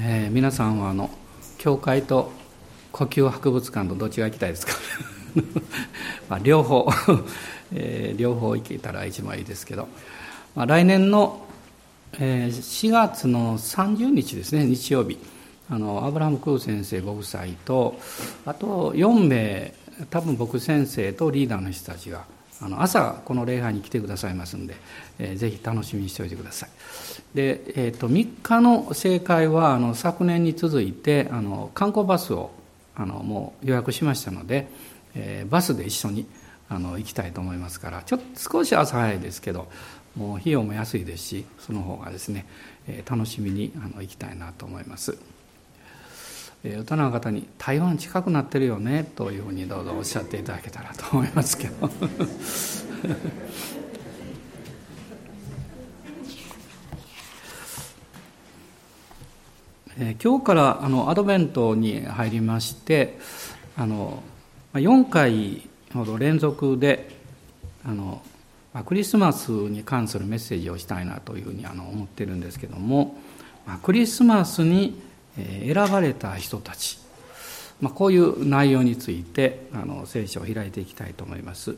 えー、皆さんはあの教会と呼吸博物館とどっちが行きたいですか？まあ両方、えー、両方行けたら一番いいですけど、まあ、来年の、えー、4月の30日ですね日曜日。あのアブラハム・クー先生ご夫妻とあと4名多分僕先生とリーダーの人たちがあの朝この礼拝に来てくださいますんで、えー、ぜひ楽しみにしておいてくださいで、えーと、3日の正解はあの昨年に続いてあの観光バスをあのもう予約しましたので、えー、バスで一緒にあの行きたいと思いますからちょっと少し朝早いですけどもう費用も安いですしその方がですね、えー、楽しみにあの行きたいなと思います。えー、大人の方に「台湾近くなってるよね」というふうにどうぞおっしゃっていただけたらと思いますけど。えー、今日からあのアドベントに入りましてあの4回ほど連続であのクリスマスに関するメッセージをしたいなというふうにあの思ってるんですけどもクリスマスに選ばれた人たち、まあ、こういう内容についてあの聖書を開いていきたいと思います。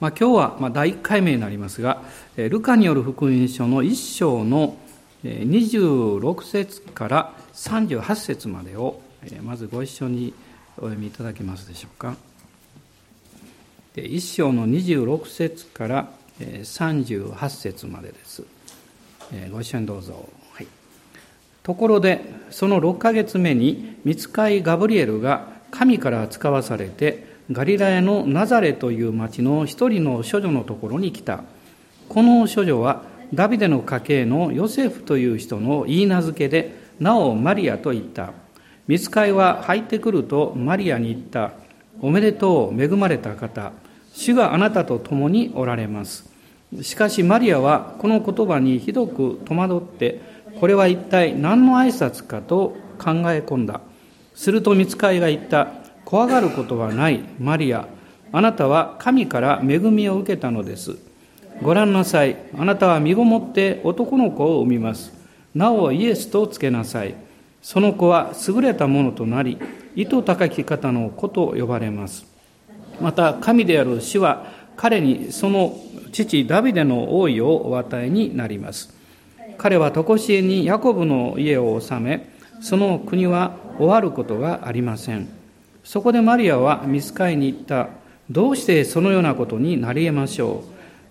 まあ、今日はまあ第1回目になりますが、ルカによる福音書の1章の26節から38節までをまずご一緒にお読みいただけますでしょうか。1章の26節から38節までです。ご一緒にどうぞ。ところでその6ヶ月目に見つかいガブリエルが神から使わされてガリラヤのナザレという町の一人の処女のところに来た。この処女はダビデの家系のヨセフという人の言い名付けでなおマリアと言った。見つかいは入ってくるとマリアに言った。おめでとう恵まれた方。主があなたと共におられます。しかしマリアはこの言葉にひどく戸惑ってこれは一体何の挨拶かと考え込んだ。すると見つかいが言った。怖がることはない、マリア。あなたは神から恵みを受けたのです。ご覧なさい。あなたは身ごもって男の子を産みます。なおイエスとつけなさい。その子は優れたものとなり、意図高き方の子と呼ばれます。また、神である主は彼にその父ダビデの王位をお与えになります。彼は常しえにヤコブの家を治め、その国は終わることがありません。そこでマリアは見つかいに行った。どうしてそのようなことになり得ましょ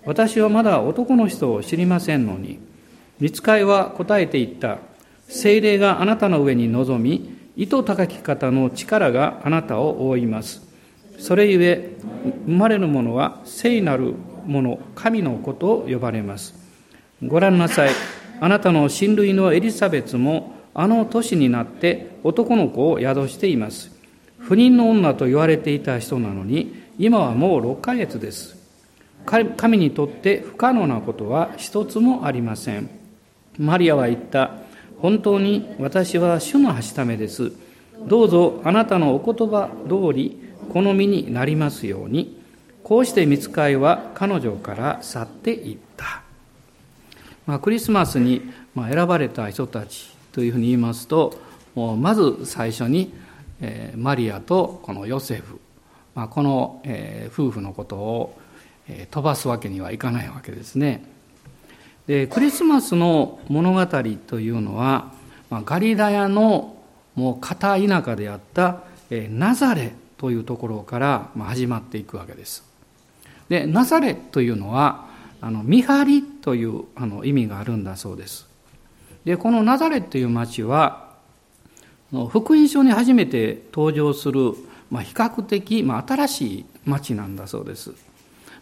う。私はまだ男の人を知りませんのに。見つかいは答えて言った。精霊があなたの上に臨み、意図高き方の力があなたを覆います。それゆえ、生まれる者は聖なる者、神の子と呼ばれます。ご覧なさい。あなたの親類のエリザベツもあの年になって男の子を宿しています。不妊の女と言われていた人なのに、今はもう6ヶ月です。神にとって不可能なことは一つもありません。マリアは言った。本当に私は主のはしためです。どうぞあなたのお言葉通り好みになりますように。こうして見つかいは彼女から去っていった。まあ、クリスマスに選ばれた人たちというふうに言いますとまず最初にマリアとこのヨセフ、まあ、この夫婦のことを飛ばすわけにはいかないわけですね。でクリスマスの物語というのは、ま、ガリラヤのもう片田舎であったナザレというところから始まっていくわけです。でナザレというのはあの見張りというあの意味があるんだそうです。でこのナザレという町は福音書に初めて登場する、まあ、比較的、まあ、新しい町なんだそうです。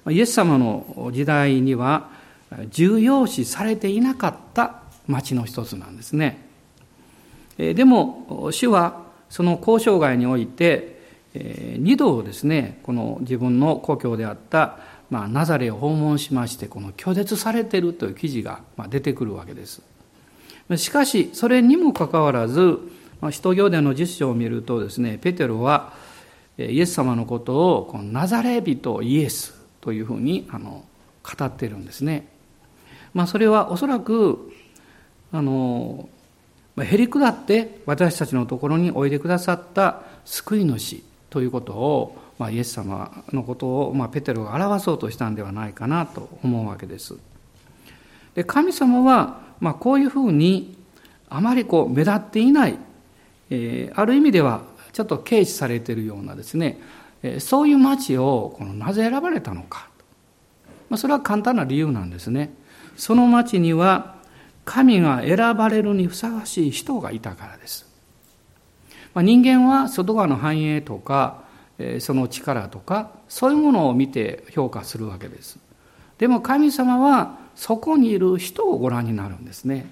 イエス様の時代には重要視されていなかった町の一つなんですね。でも主はその交渉外において二度ですねこの自分の故郷であったまあ、ナザレを訪問しましてこの拒絶されているという記事が出てくるわけです。しかしそれにもかかわらず使徒行伝の実章を見るとですねペテロはイエス様のことをこのナザレ人イエスというふうにあの語っているんですね、まあ、それはおそらくあのへり下って私たちのところにおいでくださった救い主ということを、まあ、イエス様のことを、まあ、ペテロが表そうとしたんではないかなと思うわけです。で神様は、まあ、こういうふうにあまりこう目立っていない、えー、ある意味ではちょっと軽視されているようなですね、えー、そういう町をこのなぜ選ばれたのか、まあ、それは簡単な理由なんですね。その町には神が選ばれるにふさわしい人がいたからです。まあ、人間は外側の繁栄とか、その力とか、そういうものを見て評価するわけです。でも神様はそこにいる人をご覧になるんですね。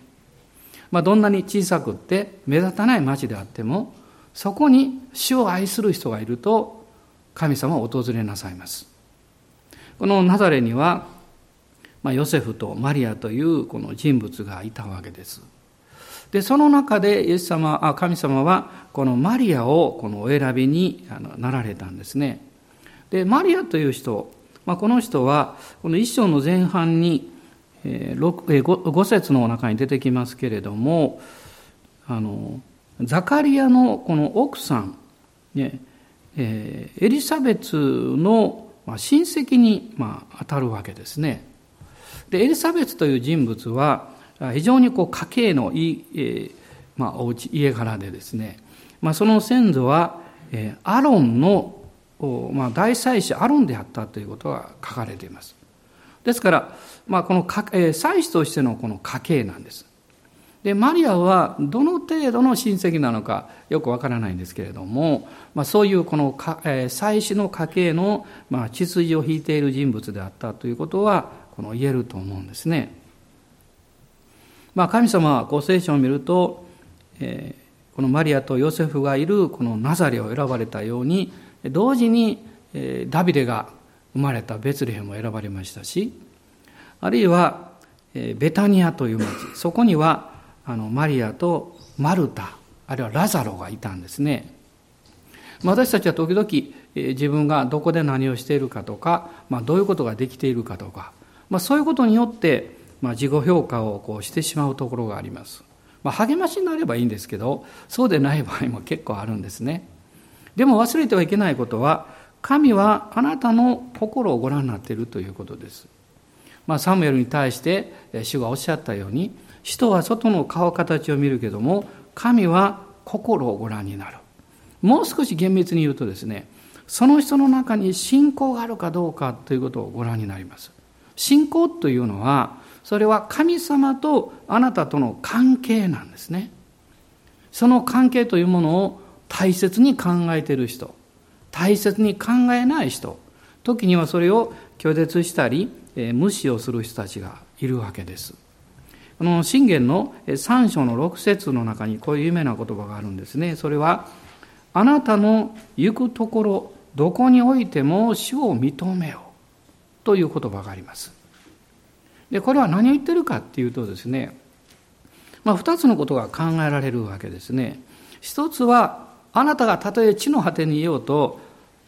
まあ、どんなに小さくって目立たない町であっても、そこに主を愛する人がいると、神様を訪れなさいます。このナザレには、ヨセフとマリアというこの人物がいたわけです。で、その中でイエス様、あ神様はこのマリアをこのお選びになられたんですね。で、マリアという人、まあ、この人はこの一章の前半に 5, 5節の中に出てきますけれども、あの、ザカリアのこの奥さん、ね、えエリザベツの親戚にまあ当たるわけですね。でエリザベスという人物は非常にこう家系のいい、えーまあ、お家家柄でですね、まあ、その先祖は、えー、アロンの、まあ、大祭司アロンであったということが書かれています。ですから、まあ、このか、えー、祭司としてのこの家系なんです。でマリアはどの程度の親戚なのかよくわからないんですけれども、まあ、そういうこのか、えー、祭司の家系の、まあ、血筋を引いている人物であったということはこの言えると思うんですね。まあ、神様はこう聖書を見ると、えー、このマリアとヨセフがいるこのナザレを選ばれたように同時に、ダビデが生まれたベツレヘムを選ばれましたしあるいは、ベタニアという町そこにはあのマリアとマルタあるいはラザロがいたんですね。私たちは時々自分がどこで何をしているかとか、まあ、どういうことができているかとかまあ、そういうことによって、まあ、自己評価をこうしてしまうところがあります。まあ、励ましになればいいんですけど、そうでない場合も結構あるんですね。でも忘れてはいけないことは、神はあなたの心をご覧になっているということです。まあ、サムエルに対して主がおっしゃったように、人は外の顔形を見るけども、神は心をご覧になる。もう少し厳密に言うとですね、その人の中に信仰があるかどうかということをご覧になります。信仰というのは、それは神様とあなたとの関係なんですね。その関係というものを大切に考えている人、大切に考えない人、時にはそれを拒絶したり、無視をする人たちがいるわけです。この信玄の3章の6節の中にこういう有名な言葉があるんですね。それは、あなたの行くところ、どこにおいても主を認めよ。という言葉があります。で、これは何を言ってるかっていうとですね、まあ、二つのことが考えられるわけですね。一つは、あなたがたとえ地の果てにいようと、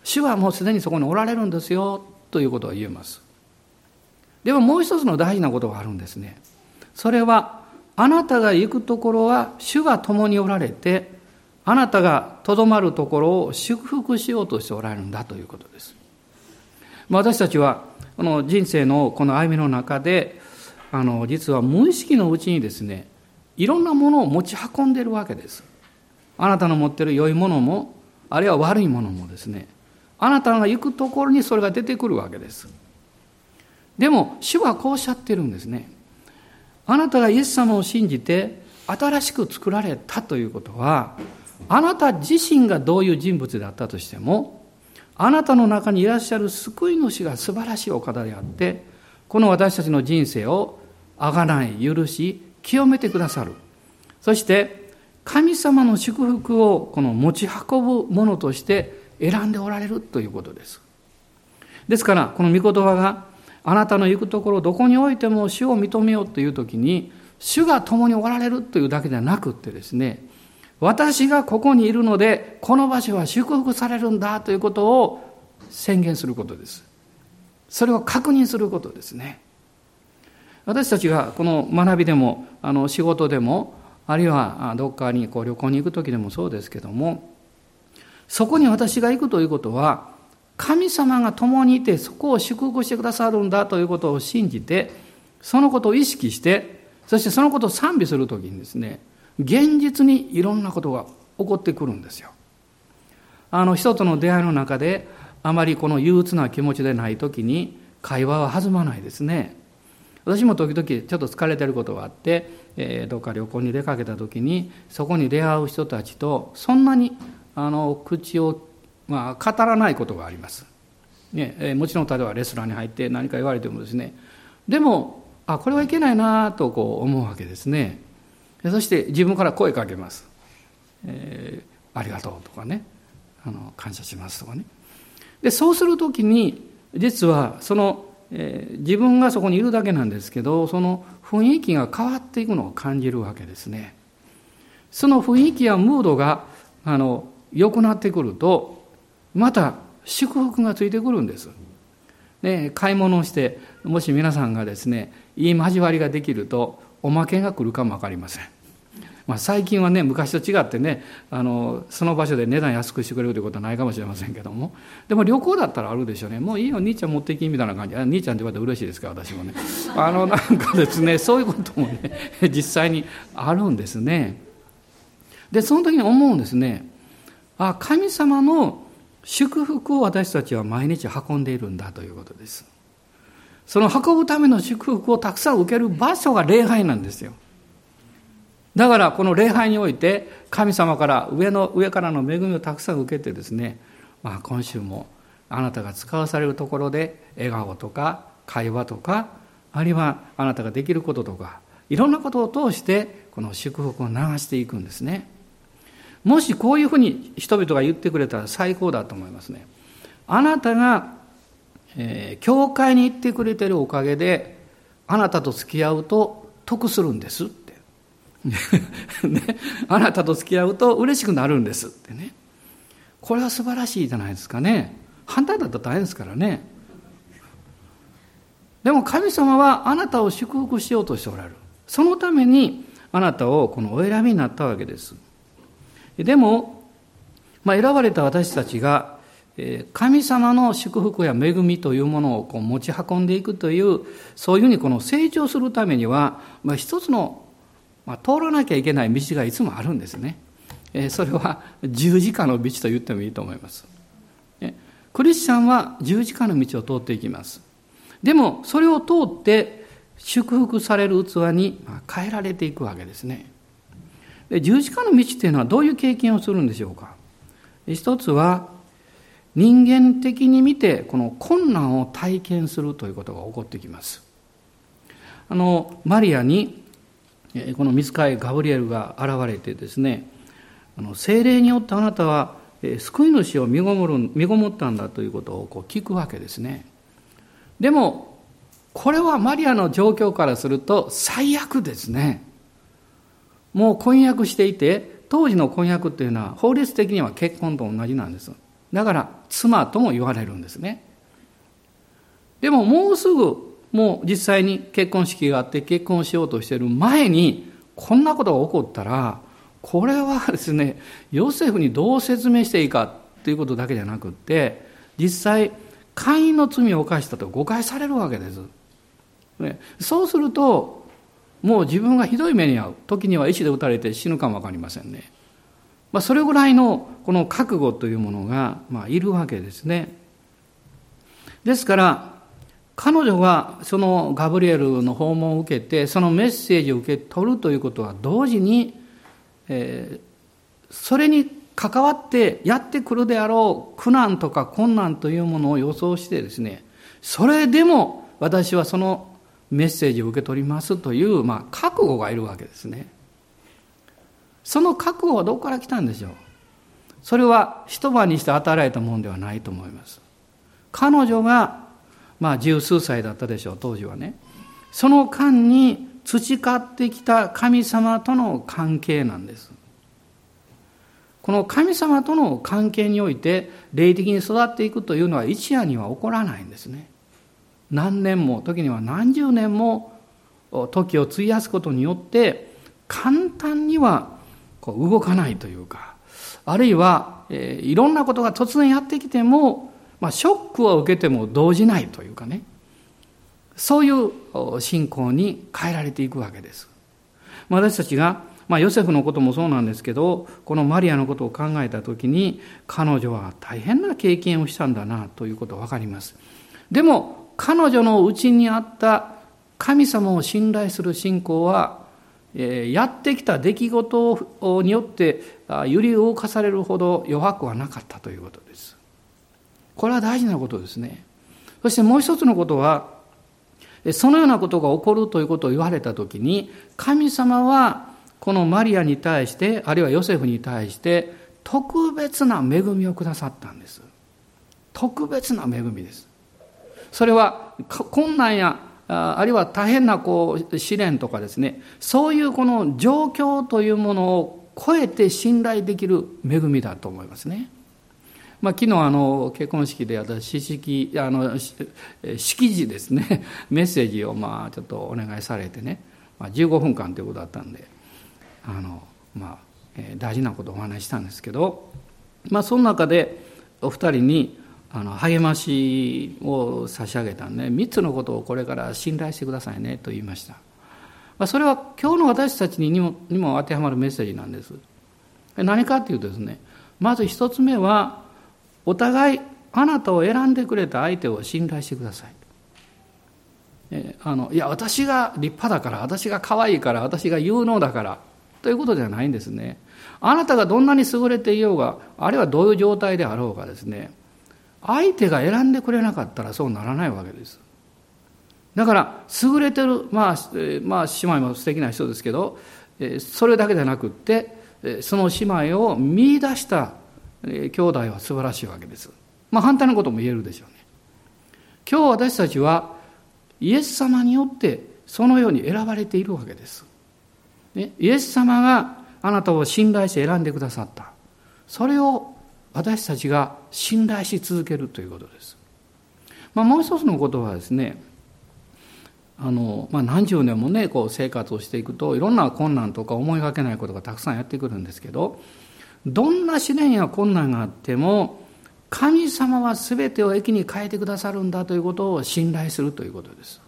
主はもうすでにそこにおられるんですよ、ということを言えます。でももう一つの大事なことがあるんですね。それは、あなたが行くところは主が共におられて、あなたがとどまるところを祝福しようとしておられるんだということです。私たちはこの人生のこの歩みの中であの実は無意識のうちにですねいろんなものを持ち運んでいるわけです。あなたの持っている良いものもあるいは悪いものもですねあなたが行くところにそれが出てくるわけです。でも主はこうおっしゃってるんですね。あなたがイエス様を信じて新しく作られたということはあなた自身がどういう人物であったとしてもあなたの中にいらっしゃる救い主が素晴らしいお方であって、この私たちの人生をあがない、許し、清めてくださる。そして、神様の祝福をこの持ち運ぶものとして選んでおられるということです。ですから、この御言葉があなたの行くところどこにおいても主を認めようという時に、主が共におられるというだけではなくってですね、私がここにいるので、この場所は祝福されるんだということを宣言することです。それを確認することですね。私たちがこの学びでも、あの仕事でも、あるいはどっかにこう旅行に行く時でもそうですけどもそこに私が行くということは神様が共にいてそこを祝福してくださるんだということを信じてそのことを意識してそしてそのことを賛美する時にですね現実にいろんなことが起こってくるんですよ。あの人との出会いの中であまりこの憂鬱な気持ちでない時に会話は弾まないですね。私も時々ちょっと疲れてることがあって、えー、どっか旅行に出かけた時にそこに出会う人たちとそんなにあの口を、まあ、語らないことがあります。ねえー、もちろん例えばレストランに入って何か言われてもですねでもあこれはいけないなとこう思うわけですね。そして自分から声かけます。えー、ありがとうとかねあの感謝しますとかね。でそうする時に実はその、えー、自分がそこにいるだけなんですけどその雰囲気が変わっていくのを感じるわけですね。その雰囲気やムードがあの良くなってくるとまた祝福がついてくるんです。ね、買い物をしてもし皆さんがですねいい交わりができるとおまけが来るかも分かりません。まあ、最近はね昔と違ってねあのその場所で値段安くしてくれるということはないかもしれませんけども。でも旅行だったらあるでしょうね。もういいよ兄ちゃん持ってきみたいな感じ。兄ちゃんって言われて嬉しいですから私もね。あのなんかですね そういうこともね実際にあるんですね。でその時に思うんですね。あ神様の祝福を私たちは毎日運んでいるんだということです。その運ぶための祝福をたくさん受ける場所が礼拝なんですよだからこの礼拝において神様から上の上からの恵みをたくさん受けてですね、まあ、今週もあなたが使わされるところで笑顔とか会話とかあるいはあなたができることとかいろんなことを通してこの祝福を流していくんですね。もしこういうふうに人々が言ってくれたら最高だと思いますね。あなたが、えー、教会に行ってくれてるおかげであなたと付き合うと得するんです。ね、あなたと付き合うと嬉しくなるんですってね。これは素晴らしいじゃないですかね。反対だったら大変ですからね。でも神様はあなたを祝福しようとしておられる。そのためにあなたをこのお選びになったわけです。でも、まあ、選ばれた私たちが神様の祝福や恵みというものをこう持ち運んでいくというそういうふうにこの成長するためには、まあ、一つのまあ、通らなきゃいけない道がいつもあるんですね。えそれは十字架の道と言ってもいいと思います。クリスチャンは十字架の道を通っていきます。でもそれを通って祝福される器に変えられていくわけですね。で十字架の道っていうのはどういう経験をするんでしょうか一つは人間的に見てこの困難を体験するということが起こってきます。あのマリアにこの見つかいガブリエルが現れてですねあの精霊によってあなたは救い主を身ごもる身ごもったんだということをこう聞くわけですね。でもこれはマリアの状況からすると最悪ですね。もう婚約していて当時の婚約っていうのは法律的には結婚と同じなんです。だから妻とも言われるんですね。でももうすぐもう実際に結婚式があって結婚しようとしてる前にこんなことが起こったらこれはですねヨセフにどう説明していいかということだけじゃなくって実際会員の罪を犯したと誤解されるわけです。ね、そうするともう自分がひどい目に遭う時には石で撃たれて死ぬかも分かりませんね。まあ、それぐらいのこの覚悟というものが、まあ、いるわけですね。ですから彼女がそのガブリエルの訪問を受けてそのメッセージを受け取るということは同時に、えー、それに関わってやってくるであろう苦難とか困難というものを予想してですねそれでも私はそのメッセージを受け取りますという、まあ、覚悟がいるわけですね。その覚悟はどこから来たんでしょう？それは一晩にして与えられたものではないと思います。彼女がまあ十数歳だったでしょう当時はね。その間に培ってきた神様との関係なんです。この神様との関係において霊的に育っていくというのは一夜には起こらないんですね。何年も時には何十年も時を費やすことによって簡単にはこう動かないというかあるいは、えー、いろんなことが突然やってきても、まあ、ショックを受けても動じないというかねそういう信仰に変えられていくわけです。私たちが、まあ、ヨセフのこともそうなんですけどこのマリアのことを考えた時に彼女は大変な経験をしたんだなということ分かります。でも彼女のうちにあった神様を信頼する信仰はやってきた出来事によって揺り動かされるほど弱くはなかったということです。これは大事なことですね。そしてもう一つのことは、そのようなことが起こるということを言われたときに、神様はこのマリアに対して、あるいはヨセフに対して、特別な恵みをくださったんです。特別な恵みです。それは困難やあるいは大変なこう試練とかですねそういうこの状況というものを超えて信頼できる恵みだと思いますね。まあ、昨日あの結婚式で私式あの式辞ですね メッセージをまあちょっとお願いされてね、まあ、15分間ということだったんであの、まあえ大事なことをお話ししたんですけど、まあ、その中でお二人にあの励ましを差し上げたんで、3つのことをこれから信頼してくださいねと言いました。まあ、それは今日の私たちにもにも当てはまるメッセージなんです。何かっていうとですね、まず一つ目は、お互いあなたを選んでくれた相手を信頼してください。えあのいや、私が立派だから、私が可愛いから、私が有能だから、ということではないんですね。あなたがどんなに優れていようが、あるいはどういう状態であろうがですね、相手が選んでくれなかったらそうならないわけです。だから、優れてる、まあ、えまあ、姉妹も素敵な人ですけど、えそれだけじゃなくって、その姉妹を見出した兄弟は素晴らしいわけです。まあ、反対のことも言えるでしょうね。今日私たちは、イエス様によってそのように選ばれているわけです。ね、イエス様があなたを信頼して選んでくださった。それを私たちが信頼し続けるということです。まあ、もう一つのことはですねあの、まあ、何十年もねこう生活をしていくといろんな困難とか思いがけないことがたくさんやってくるんですけどどんな試練や困難があっても神様は全てを益に変えてくださるんだということを信頼するということです。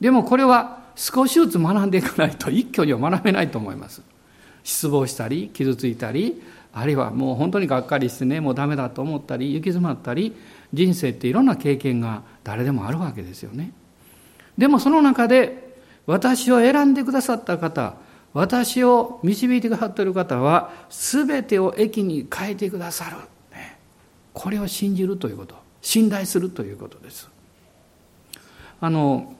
でもこれは少しずつ学んでいかないと一挙には学べないと思います。失望したり傷ついたりあるいはもう本当にがっかりしてねもうダメだと思ったり行き詰まったり人生っていろんな経験が誰でもあるわけですよねでもその中で私を選んでくださった方私を導いてくださっている方は全てを益に変えてくださる、ね、これを信じるということ。信頼するということです。あの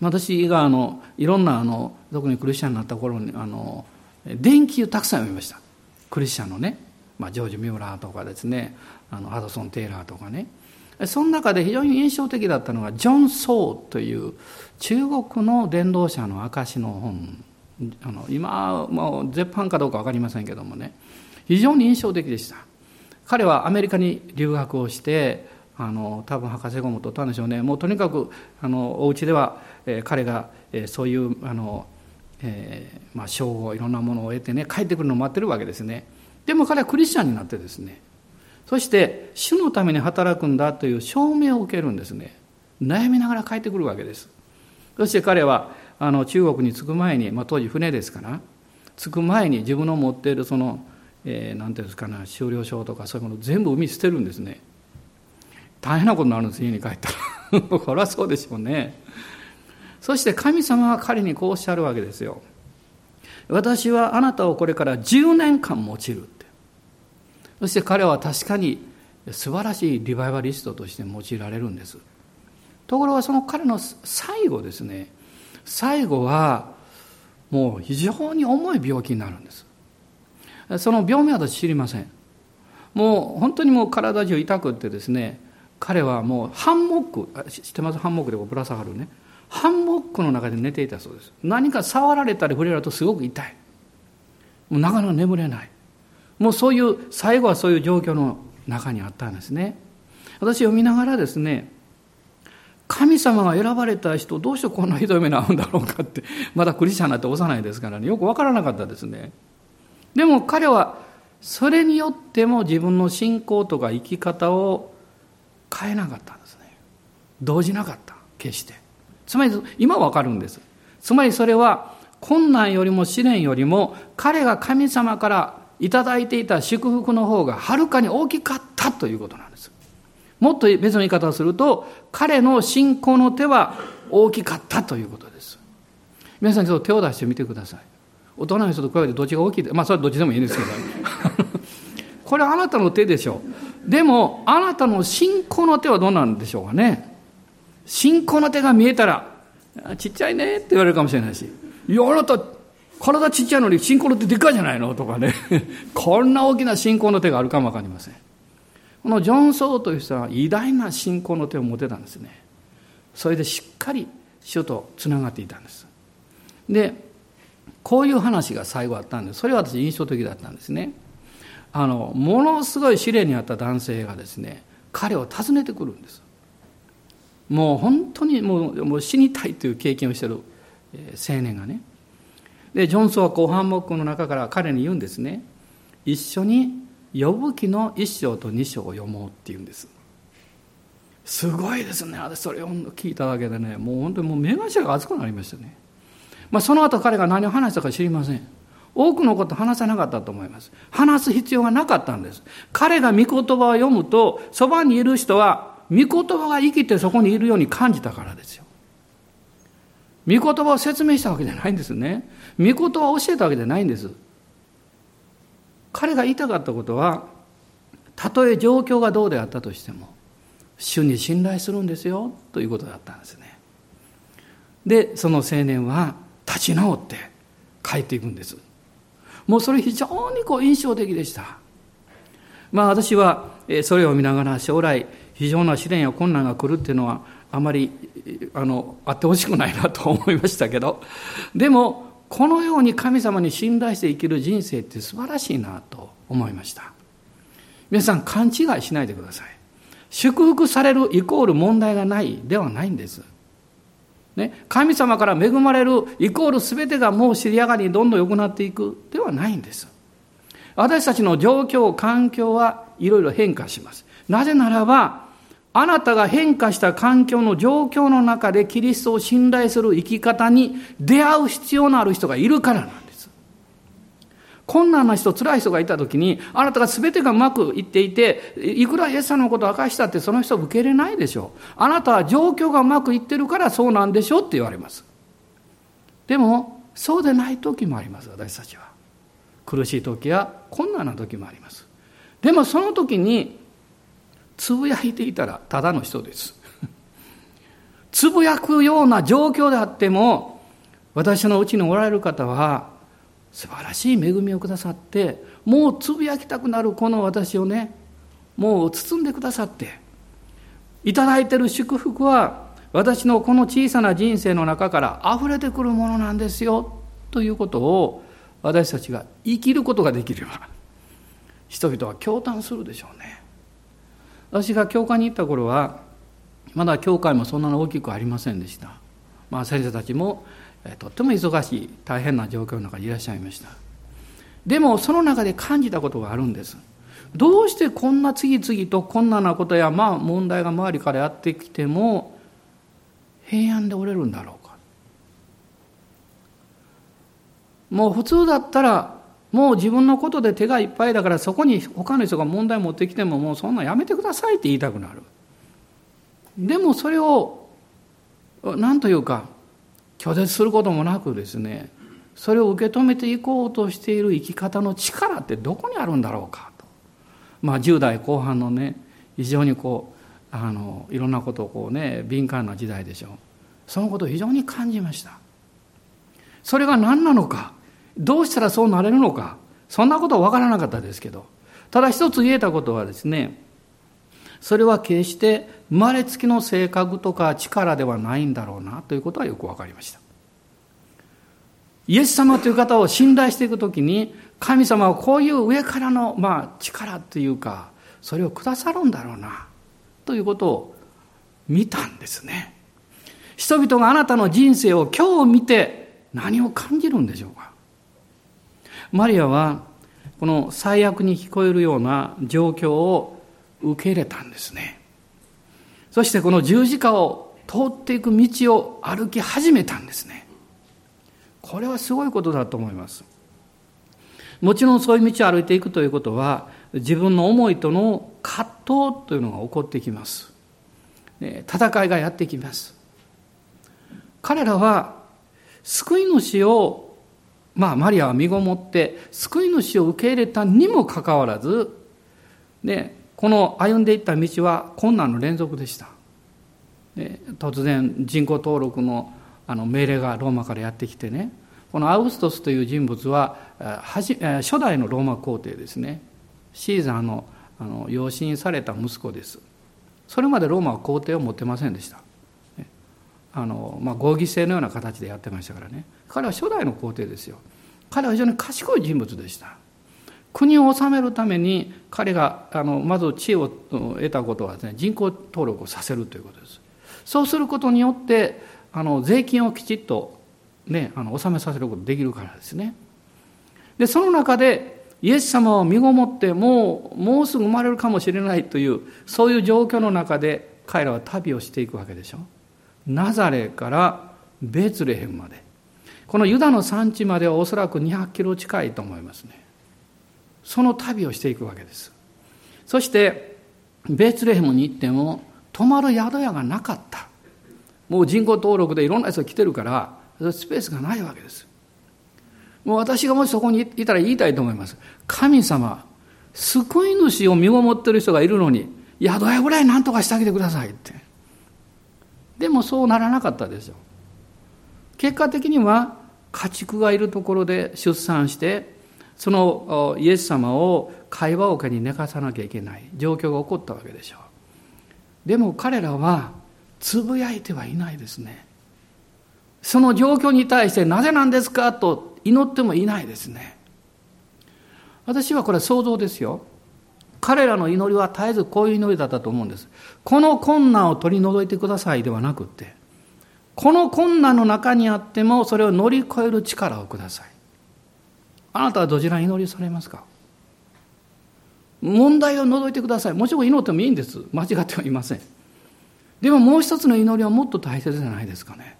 私があのいろんなあの特にクリスチャンになった頃にあの電気をたくさん読みました。クリスチャンのね、まあ、ジョージ・ミューラーとかですね。あのアドソン・テイラーとかね。その中で非常に印象的だったのがジョン・ソーという中国の伝道者の証の本。あの今もう絶版かどうか分かりませんけどもね。非常に印象的でした。彼はアメリカに留学をしてあの多分博士号も取ったんでしょうね。もうとにかくあのお家では、えー、彼が、えー、そういうあのえー、まあ、称号いろんなものを得てね帰ってくるのを待ってるわけですね。でも彼はクリスチャンになってですね。そして主のために働くんだという証明を受けるんですね。悩みながら帰ってくるわけです。そして彼はあの中国に着く前に、まあ、当時船ですから着く前に自分の持っているその何、えー、て言うんですかね修了証とかそういうもの全部海捨てるんですね大変なことになるんです家に帰ったら これはそうでしょうねそして神様は彼にこうおっしゃるわけですよ。私はあなたをこれから10年間用いるって。そして彼は確かに素晴らしいリバイバリストとして用いられるんです。ところがその彼の最後ですね、最後はもう非常に重い病気になるんです。その病名は私知りません。もう本当にもう体中痛くってですね、彼はもうハンモック、知ってます？ハンモックでぶら下がるね。ハンモックの中で寝ていたそうです何か触られたり触れられるとすごく痛いもうなかなか眠れないもうそういう最後はそういう状況の中にあったんですね私読みながらですね神様が選ばれた人、どうしてこんなひどい目に遭うんだろうかって、まだクリスチャンなんて幼いですからね、よくわからなかったですね。でも彼は、それによっても自分の信仰とか生き方を変えなかったんですね。動じなかった、決して。つまり、今わかるんです。つまりそれは、困難よりも試練よりも、彼が神様からいただいていた祝福の方がはるかに大きかったということなんです。もっと別の言い方をすると、彼の信仰の手は大きかったということです。皆さんちょっと手を出してみてください。大人の人と比べてどっちが大きい？まあそれはどっちでもいいんですけど。これはあなたの手でしょう。でも、あなたの信仰の手はどうなんでしょうかね。信仰の手が見えたら、ちっちゃいねって言われるかもしれないし、いや、あなた、体ちっちゃいのに信仰の手でっかいじゃないの？とかね。こんな大きな信仰の手があるかもわかりません。このジョン・ソーという人は偉大な信仰の手を持てたんですね。それでしっかり主とつながっていたんです。で、こういう話が最後あったんで、それは私印象的だったんですね。あの、ものすごい試練にあった男性がですね、彼を訪ねてくるんです。もう本当にもうもう死にたいという経験をしている青年がね。で、ジョンソンは後半目の中から彼に言うんですね。一緒に呼ぶ記の一章と二章を読もうって言うんです。すごいですね。私それを聞いただけでね。もう本当にもう目頭が熱くなりましたね、まあ、その後彼が何を話したか知りません。多くのこと話さなかったと思います。話す必要がなかったんです。彼が御言葉を読むとそばにいる人は御言葉が生きてそこにいるように感じたからですよ。御言葉を説明したわけじゃないんですね。御言葉を教えたわけじゃないんです。彼が言いたかったことはたとえ状況がどうであったとしても主に信頼するんですよということだったんですね。でその青年は立ち直って帰っていくんです。もうそれ非常にこう印象的でした。まあ私はそれを見ながら将来非常な試練や困難が来るっていうのはあまりあのあってほしくないなと思いましたけどでもこのように神様に信頼して生きる人生って素晴らしいなと思いました。皆さん勘違いしないでください。祝福されるイコール問題がないではないんです。ね、神様から恵まれるイコール全てがもう知り上がりにどんどん良くなっていくではないんです。私たちの状況、環境はいろいろ変化します。なぜならば、あなたが変化した環境の状況の中でキリストを信頼する生き方に出会う必要のある人がいるからなんです。困難な人、辛い人がいたときに、あなたが全てがうまくいっていて、いくらイエス様のことを明かしたってその人を受け入れないでしょう。あなたは状況がうまくいってるからそうなんでしょうって言われます。でも、そうでない時もあります、私たちは。苦しい時や困難な時もあります。でもその時につぶやいていたらただの人です。つぶやくような状況であっても、私のうちにおられる方は、素晴らしい恵みをくださって、もうつぶやきたくなるこの私をね、もう包んでくださって、いただいてる祝福は、私のこの小さな人生の中から溢れてくるものなんですよ、ということを、私たちが生きることができれば、人々は驚嘆するでしょうね。私が教会に行った頃はまだ教会もそんなに大きくありませんでした、まあ、先生たちもとっても忙しい大変な状況の中にいらっしゃいました。でもその中で感じたことがあるんです。どうしてこんな次々と困難なことやまあ問題が周りからやってきても平安で折れるんだろうか。もう普通だったらもう自分のことで手がいっぱいだからそこに他の人が問題持ってきてももうそんなやめてくださいって言いたくなる。でもそれを何というか拒絶することもなくですねそれを受け止めていこうとしている生き方の力ってどこにあるんだろうかと。まあ10代後半のね非常にこうあのいろんなことをこうね敏感な時代でしょう。そのことを非常に感じました。それが何なのか。どうしたらそうなれるのか、そんなことは分からなかったですけど、ただ一つ言えたことはですね、それは決して生まれつきの性格とか力ではないんだろうな。ということはよく分かりました。イエス様という方を信頼していくときに、神様はこういう上からの、まあ、力というか、それをくださるんだろうな、ということを見たんですね。人々があなたの人生を今日見て何を感じるんでしょうか。マリアはこの最悪に聞こえるような状況を受け入れたんですね。そしてこの十字架を通っていく道を歩き始めたんですね。これはすごいことだと思います。もちろんそういう道を歩いていくということは自分の思いとの葛藤というのが起こってきます。戦いがやってきます。彼らは救い主を、まあマリアは身ごもって救い主を受け入れたにもかかわらず、ね、この歩んでいった道は困難の連続でした。突然人口登録のあの命令がローマからやってきてねこのアウグストスという人物は初代のローマ皇帝ですね。シーザーのあの養子にされた息子です。それまでローマは皇帝を持ってませんでした。あの、まあ、合議制のような形でやってましたからね。彼は初代の皇帝ですよ。彼は非常に賢い人物でした。国を治めるために彼があのまず地位を得たことはですね人口登録をさせるということです。そうすることによってあの税金をきちっと、ね、あの納めさせることができるからですね。でその中でイエス様を身ごもってもうもうすぐ生まれるかもしれないというそういう状況の中で彼らは旅をしていくわけでしょ。ナザレからベツレヘムまで。このユダの産地まではおそらく200キロ近いと思いますね。その旅をしていくわけです。そしてベツレヘムに行っても泊まる宿屋がなかった。もう人口登録でいろんな人が来てるからスペースがないわけです。もう私がもしそこにいたら言いたいと思います。神様救い主を身ごもってる人がいるのに宿屋ぐらい何とかしてあげてくださいって。でもそうならなかったですよ。結果的には家畜がいるところで出産してそのイエス様を会話桶に寝かさなきゃいけない。状況が起こったわけでしょう。でも彼らはつぶやいてはいないですね。その状況に対してなぜなんですかと祈ってもいないですね。私はこれは想像ですよ。彼らの祈りは絶えずこういう祈りだったと思うんです。この困難を取り除いてくださいではなくてこの困難の中にあってもそれを乗り越える力をください。あなたはどちらに祈りされますか？問題を除いてください。もちろん祈ってもいいんです。間違ってはいません。でももう一つの祈りはもっと大切じゃないですかね。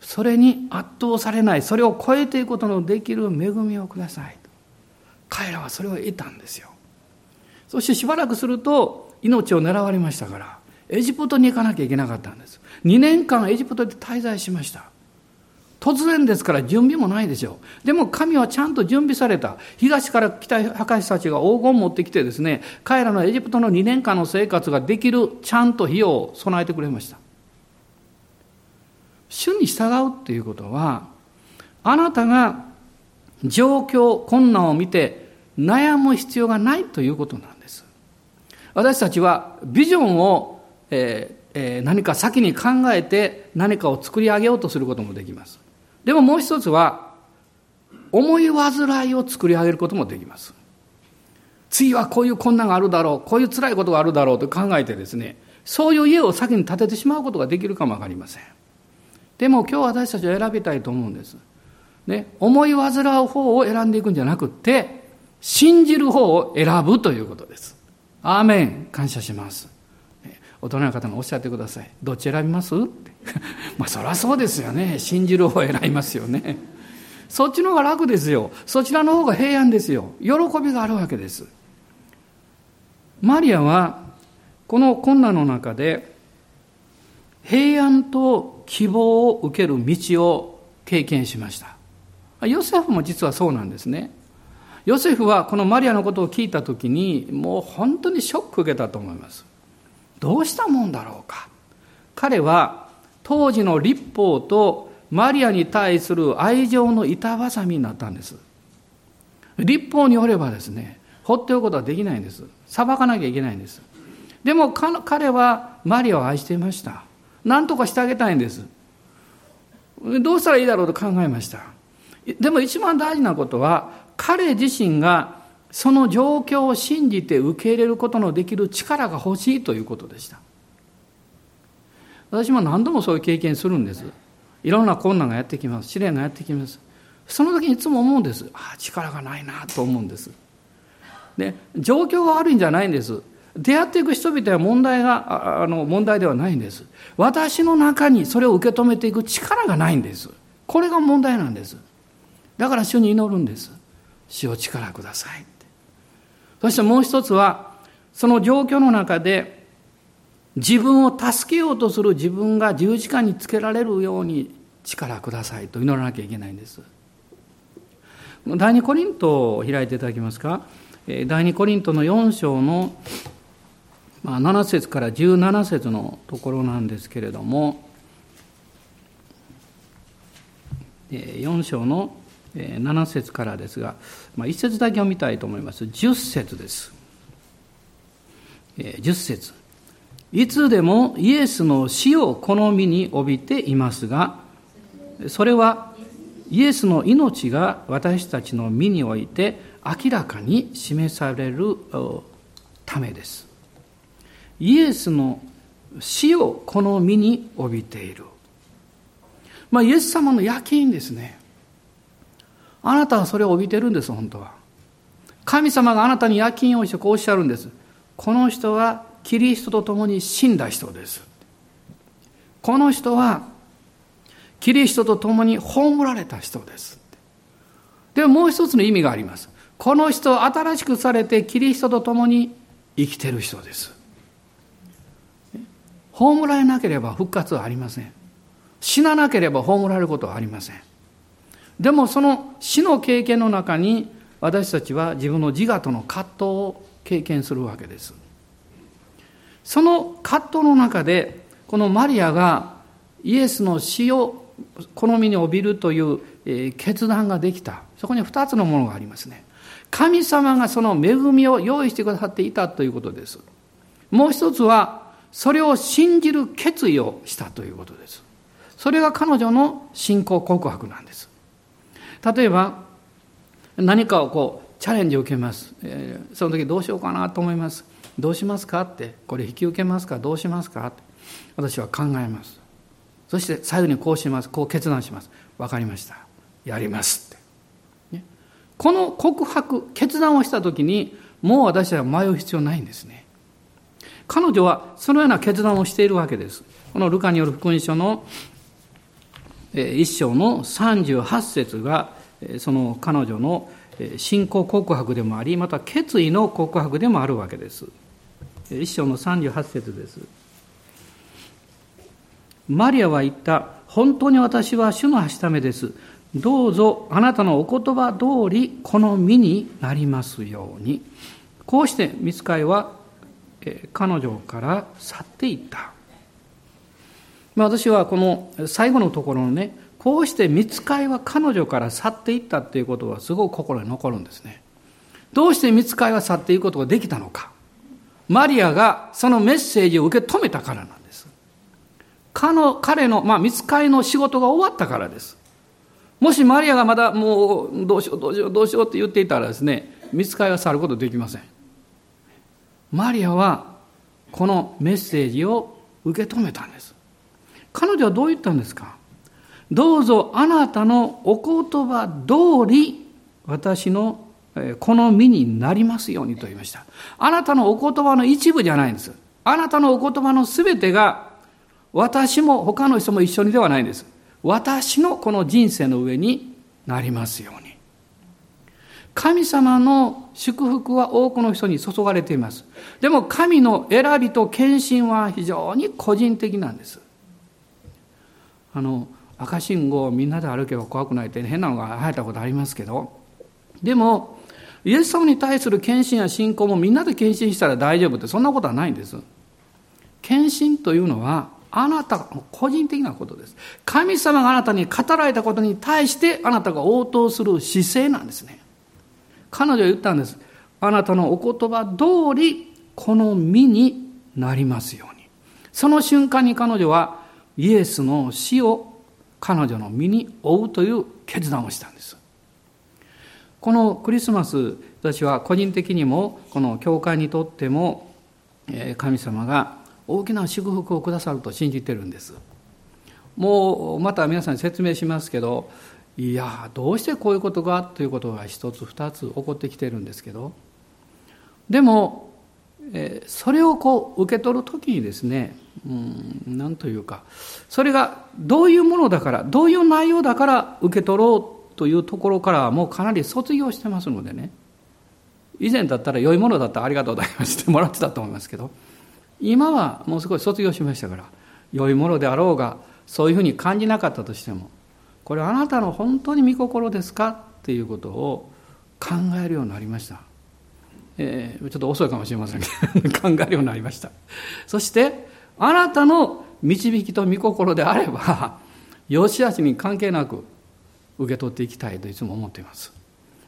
それに圧倒されない。それを超えていくことのできる恵みをください。彼らはそれを得たんですよ。そしてしばらくすると命を狙われましたからエジプトに行かなきゃいけなかったんです2年間エジプトで滞在しました突然ですから準備もないでしょう。でも神はちゃんと準備された。東から来た博士たちが黄金を持ってきてですね、彼らのエジプトの2年間の生活ができるちゃんと費用を備えてくれました。主に従うっていうことは、あなたが状況、困難を見て悩む必要がないということなんです。私たちはビジョンを、えーえー、何か先に考えて何かを作り上げようとすることもできます。でももう一つは、思い煩いを作り上げることもできます。次はこういう困難があるだろう、こういう辛いことがあるだろうと考えてですね、そういう家を先に建ててしまうことができるかもわかりません。でも今日私たちは選びたいと思うんです。ね、思い煩う方を選んでいくんじゃなくて、信じる方を選ぶということです。アーメン。感謝します。大人の方がおっしゃってください。どっち選びます？まあそりゃそうですよね。信じる方を選びますよね。そっちの方が楽ですよ。そちらの方が平安ですよ。喜びがあるわけです。マリアはこの困難の中で平安と希望を受ける道を経験しました。ヨセフも実はそうなんですね。ヨセフはこのマリアのことを聞いた時にもう本当にショック受けたと思います。どうしたもんだろうか。彼は当時の立法とマリアに対する愛情の板挟みになったんです。立法によればですね、放っておくことはできないんです。裁かなきゃいけないんです。でも彼はマリアを愛していました。何とかしてあげたいんです。どうしたらいいだろうと考えました。でも一番大事なことは、彼自身がその状況を信じて受け入れることのできる力が欲しいということでした。私も何度もそういう経験するんです。いろんな困難がやってきます。試練がやってきます。その時にいつも思うんです。ああ力がないなと思うんです。で状況が悪いんじゃないんです。出会っていく人々は問題があの問題ではないんです。私の中にそれを受け止めていく力がないんです。これが問題なんです。だから主に祈るんです。主を力ください。そしてもう一つはその状況の中で自分を助けようとする自分が十字架につけられるように力くださいと祈らなきゃいけないんです。第二コリントを開いていただけますか？第二コリントの4章の7節から17節のところなんですけれども4章の7節からですが、まあ、1節だけ読みたいと思います。10節です。10節。いつでもイエスの死を好みに帯びていますがそれはイエスの命が私たちの身において明らかに示されるためです。イエスの死をこの身に帯びている。まあイエス様の夜勤ですね。あなたはそれを帯びてるんです本当は。神様があなたに夜勤をしてこうおっしゃるんです。この人はキリストと共に死んだ人です。この人はキリストと共に葬られた人です。でももう一つの意味があります。この人は新しくされてキリストと共に生きてる人です。葬られなければ復活はありません。死ななければ葬られることはありません。でもその死の経験の中に私たちは自分の自我との葛藤を経験するわけですその葛藤の中でこのマリアがイエスの死を好みに帯びるという決断ができたそこに2つのものがありますね神様がその恵みを用意してくださっていたということですもう一つはそれを信じる決意をしたということです。それが彼女の信仰告白なんです。例えば、何かをこう、チャレンジを受けます。えー、その時どうしようかなと思います。どうしますかって、これ引き受けますか？どうしますかって私は考えます。そして最後にこうします。こう決断します。わかりました。やりますって。ね、この告白、決断をした時に、もう私は迷う必要ないんですね。彼女はそのような決断をしているわけです。このルカによる福音書の一章の38節がその彼女の信仰告白でもありまた決意の告白でもあるわけです。一章の38節です。マリアは言った本当に私は主のはしためです。どうぞあなたのお言葉通りこの身になりますように。こうして見つかいは彼女から去っていった。まあ、私はこの最後のところのね、こうして見つかいは彼女から去っていったっていうことはすごく心に残るんですね。どうして見つかいは去っていくことができたのか。マリアがそのメッセージを受け止めたからなんです。彼の、まあ、見つかいの仕事が終わったからです。もしマリアがまだもうどうしようどうしようどうしようって言っていたらですね、見つかいは去ることできません。マリアはこのメッセージを受け止めたんです。彼女はどう言ったんですか？どうぞあなたのお言葉通り私のこの身になりますようにと言いました。あなたのお言葉の一部じゃないんです。あなたのお言葉のすべてが私も他の人も一緒にではないんです。私のこの人生の上になりますように。神様の祝福は多くの人に注がれています。でも神の選びと献身は非常に個人的なんです。あの、赤信号をみんなで歩けば怖くないって変なのが流行ったことありますけど、でも、イエス様に対する献身や信仰もみんなで献身したら大丈夫ってそんなことはないんです。献身というのは、あなたの個人的なことです。神様があなたに語られたことに対してあなたが応答する姿勢なんですね。彼女は言ったんです。あなたのお言葉通り、この身になりますように。その瞬間に彼女はイエスの死を彼女の身に負うという決断をしたんです。このクリスマス、私は個人的にも、この教会にとっても、神様が大きな祝福をくださると信じてるんですもうまた皆さんに説明しますけどいやどうしてこういうことがということが一つ二つ起こってきてるんですけどでも、それをこう受け取る時にですね何というかそれがどういうものだからどういう内容だから受け取ろうというところからはもうかなり卒業してますのでね。以前だったら良いものだったらありがとうございますってもらってたと思いますけど今はもうすごい卒業しましたから良いものであろうがそういうふうに感じなかったとしてもこれあなたの本当に御心ですかっていうことを考えるようになりました、えー、ちょっと遅いかもしれませんけど 考えるようになりました。そしてあなたの導きと御心であれば 良し悪しに関係なく受け取っていきたいといつも思っています。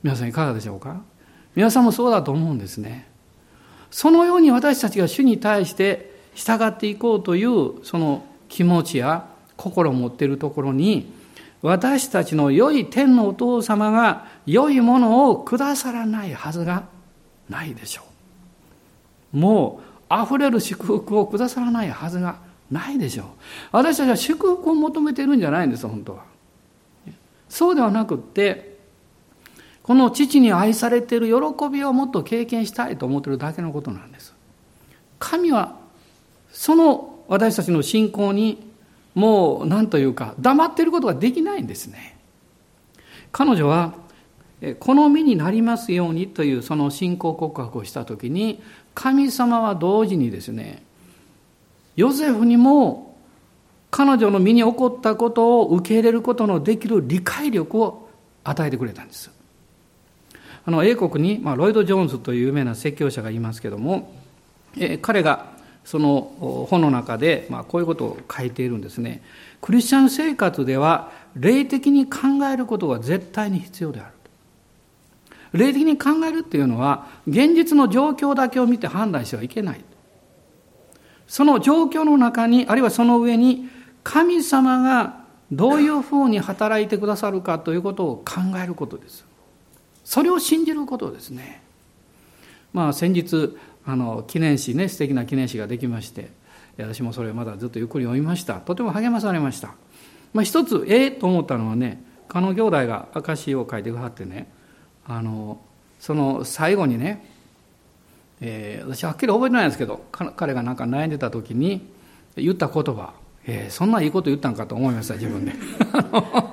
皆さんいかがでしょうか？皆さんもそうだと思うんですね。そのように私たちが主に対して従っていこうというその気持ちや心を持っているところに私たちの良い天のお父様が良いものをくださらないはずがないでしょう。もう溢れる祝福をくださらないはずがないでしょう。私たちは祝福を求めているんじゃないんです、本当は。そうではなくって、この父に愛されている喜びをもっと経験したいと思っているだけのことなんです。神はその私たちの信仰にもう何というか黙っていることができないんですね。彼女はこの身になりますようにというその信仰告白をした時に神様は同時にですねヨゼフにも彼女の身に起こったことを受け入れることのできる理解力を与えてくれたんです。あの英国に、まあ、ロイド・ジョーンズという有名な説教者がいますけども、え彼がその本の中で、まあ、こういうことを書いているんですね。クリスチャン生活では霊的に考えることが絶対に必要である。霊的に考えるっていうのは現実の状況だけを見て判断してはいけない。その状況の中に、あるいはその上に神様がどういうふうに働いてくださるかということを考えることです。それを信じることですね。まあ先日あの記念誌ね素敵な記念誌ができまして私もそれをまだずっとゆっくり読みましたとても励まされました、まあ、一つええ、と思ったのはね加納兄弟が証を書いてくださってねあのその最後にね、えー、私はっきり覚えてないんですけど彼がなんか悩んでた時に言った言葉、えー、そんないいこと言ったんかと思いました自分で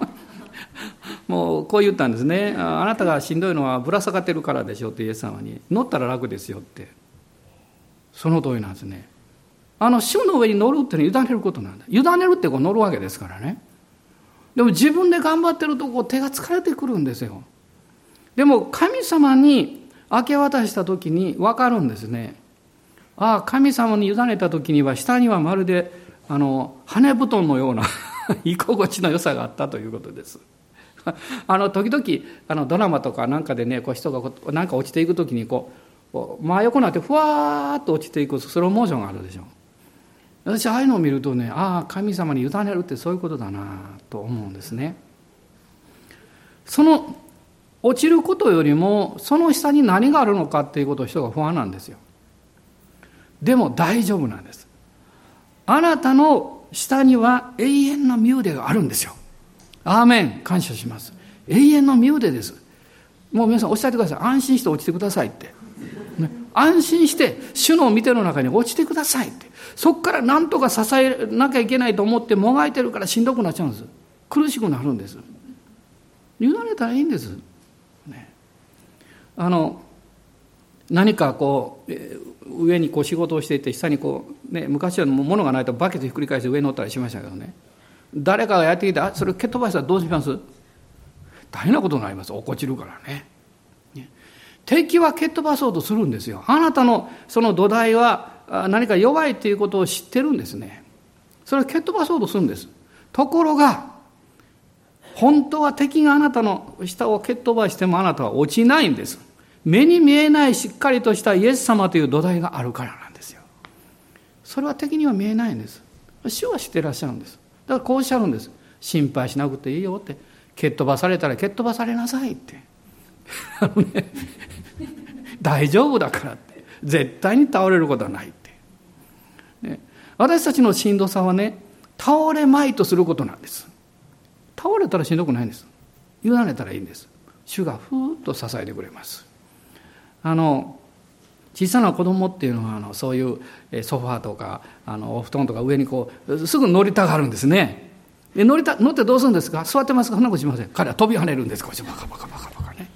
もうこう言ったんですねあなたがしんどいのはぶら下がってるからでしょってイエス様に乗ったら楽ですよってその通りなんですね。あの、主の上に乗るっていうのは委ねることなんだ。委ねるってこう乗るわけですからね。でも自分で頑張ってるとこう手が疲れてくるんですよ。でも神様に明け渡した時に分かるんですね。ああ、神様に委ねた時には下にはまるであの羽布団のような 居心地の良さがあったということです。あの時々あのドラマとかなんかでねこう人がこうなんか落ちていく時にこう真横になってふわーっと落ちていくスローモーションがあるでしょ私ああいうのを見るとねああ神様に委ねるってそういうことだなと思うんですねその落ちることよりもその下に何があるのかっていうことを人が不安なんですよ。でも大丈夫なんです。あなたの下には永遠の身腕があるんですよ。アーメン。感謝します。永遠の身腕です。もう皆さんおっしゃってください。安心して落ちてくださいって。ね、安心して主の見ての中に落ちてくださいって。そこから何とか支えなきゃいけないと思ってもがいてるからしんどくなっちゃうんです。苦しくなるんです。委ねたらいいんです、あの何かこう上にこう仕事をしていて下にこう、ね、昔は物がないとバケツひっくり返して上に乗ったりしましたけどね誰かがやってきてあそれ蹴っ飛ばしたらどうします？大変なことになります落っこちるからね敵は蹴っ飛ばそうとするんですよ。あなたのその土台は何か弱いということを知ってるんですね。それを蹴っ飛ばそうとするんです。ところが、本当は敵があなたの下を蹴っ飛ばしてもあなたは落ちないんです。目に見えないしっかりとしたイエス様という土台があるからなんですよ。それは敵には見えないんです。主は知ってらっしゃるんです。だからこうおっしゃるんです。心配しなくていいよって。蹴っ飛ばされたら蹴っ飛ばされなさいって。あのね、大丈夫だからって絶対に倒れることはないって、ね、私たちのしんどさはね、倒れまいとすることなんです。倒れたらしんどくないんです。委ねたらいいんです。主がふーっと支えてくれます。あの、小さな子供っていうのはあのそういうソファーとかあのお布団とか上にこうすぐ乗りたがるんですね。で乗りた乗ってどうするんですか？座ってますか？そんなことしません。彼は飛び跳ねるんです。こっちバカバカバカバカね。